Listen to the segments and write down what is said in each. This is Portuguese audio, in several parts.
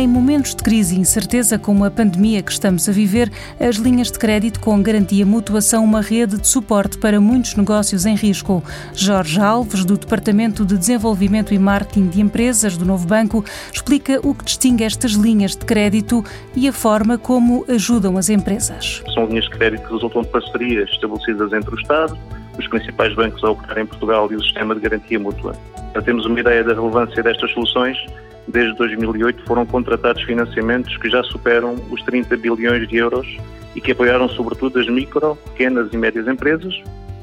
Em momentos de crise e incerteza como a pandemia que estamos a viver, as linhas de crédito com garantia mútua são uma rede de suporte para muitos negócios em risco. Jorge Alves, do Departamento de Desenvolvimento e Marketing de Empresas do Novo Banco, explica o que distingue estas linhas de crédito e a forma como ajudam as empresas. São linhas de crédito que resultam de parcerias estabelecidas entre o Estado, os principais bancos a operar em Portugal e o sistema de garantia mútua. Para termos uma ideia da relevância destas soluções, desde 2008 foram contratados financiamentos que já superam os 30 bilhões de euros e que apoiaram sobretudo as micro, pequenas e médias empresas,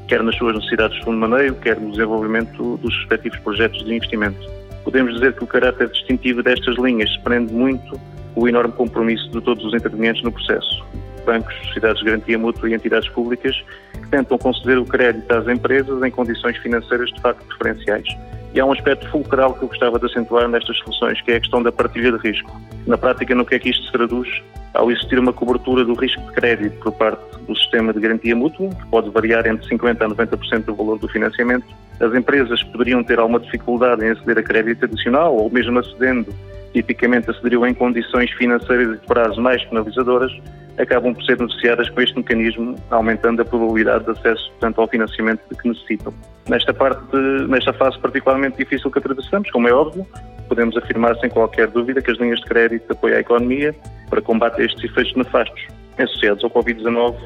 quer nas suas necessidades de fundo de maneio, quer no desenvolvimento dos respectivos projetos de investimento. Podemos dizer que o caráter distintivo destas linhas prende muito o enorme compromisso de todos os intervenientes no processo. Bancos, sociedades de garantia mútua e entidades públicas que tentam conceder o crédito às empresas em condições financeiras de facto preferenciais. E há um aspecto fulcral que eu gostava de acentuar nestas soluções, que é a questão da partilha de risco. Na prática, no que é que isto se traduz? Ao existir uma cobertura do risco de crédito por parte do sistema de garantia mútua, que pode variar entre 50% a 90% do valor do financiamento, as empresas poderiam ter alguma dificuldade em aceder a crédito adicional, ou mesmo acedendo, tipicamente acederiam em condições financeiras e de prazo mais penalizadoras, acabam por ser beneficiadas com este mecanismo, aumentando a probabilidade de acesso portanto, ao financiamento que necessitam. Nesta parte, nesta fase particularmente difícil que atravessamos, como é óbvio, podemos afirmar sem qualquer dúvida que as linhas de crédito apoiam a economia para combater estes efeitos nefastos associados ao Covid-19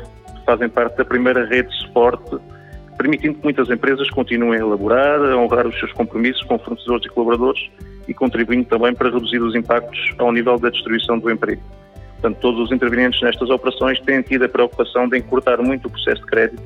fazem parte da primeira rede de suporte, permitindo que muitas empresas continuem a elaborar, a honrar os seus compromissos com fornecedores e colaboradores e contribuindo também para reduzir os impactos ao nível da destruição do emprego. Portanto, todos os intervenientes nestas operações têm tido a preocupação de encurtar muito o processo de crédito,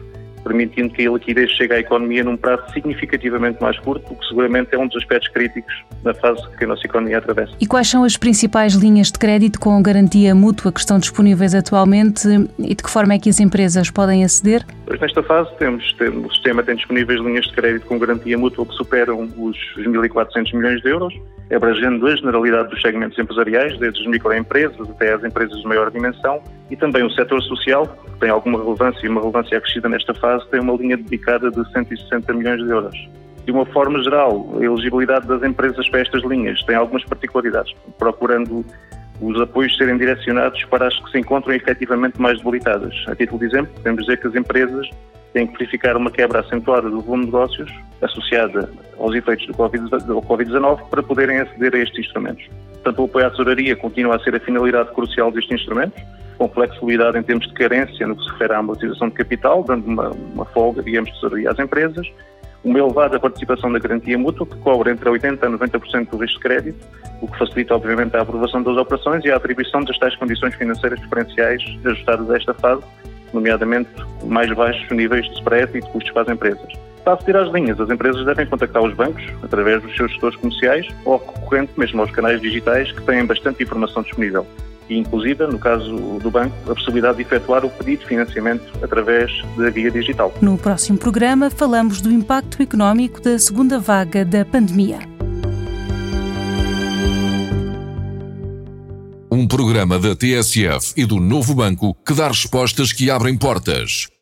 permitindo que a liquidez chegue à economia num prazo significativamente mais curto, o que seguramente é um dos aspectos críticos na fase que a nossa economia atravessa. E quais são as principais linhas de crédito com garantia mútua que estão disponíveis atualmente e de que forma é que as empresas podem aceder? Pois nesta fase temos, temos o sistema tem disponíveis linhas de crédito com garantia mútua que superam os 1.400 milhões de euros abrangendo a generalidade dos segmentos empresariais, desde as microempresas até as empresas de maior dimensão, e também o setor social, que tem alguma relevância e uma relevância acrescida nesta fase, tem uma linha dedicada de 160 milhões de euros. De uma forma geral, a elegibilidade das empresas para estas linhas tem algumas particularidades, procurando os apoios serem direcionados para as que se encontram efetivamente mais debilitadas. A título de exemplo, podemos dizer que as empresas têm que verificar uma quebra acentuada do volume de negócios associada aos efeitos do Covid-19 para poderem aceder a estes instrumentos. Portanto, o apoio à tesouraria continua a ser a finalidade crucial destes instrumentos, com flexibilidade em termos de carência no que se refere à amortização de capital, dando uma, uma folga, digamos, de tesouraria às empresas, uma elevada participação da garantia mútua, que cobre entre 80% a 90% do risco de crédito, o que facilita, obviamente, a aprovação das operações e a atribuição das tais condições financeiras preferenciais ajustadas a esta fase, nomeadamente mais baixos níveis de spread e de custos para as empresas. Para aceder às linhas, as empresas devem contactar os bancos através dos seus gestores comerciais ou concorrente mesmo aos canais digitais que têm bastante informação disponível e, inclusive, no caso do banco, a possibilidade de efetuar o pedido de financiamento através da via digital. No próximo programa, falamos do impacto económico da segunda vaga da pandemia. Um programa da TSF e do Novo Banco que dá respostas que abrem portas.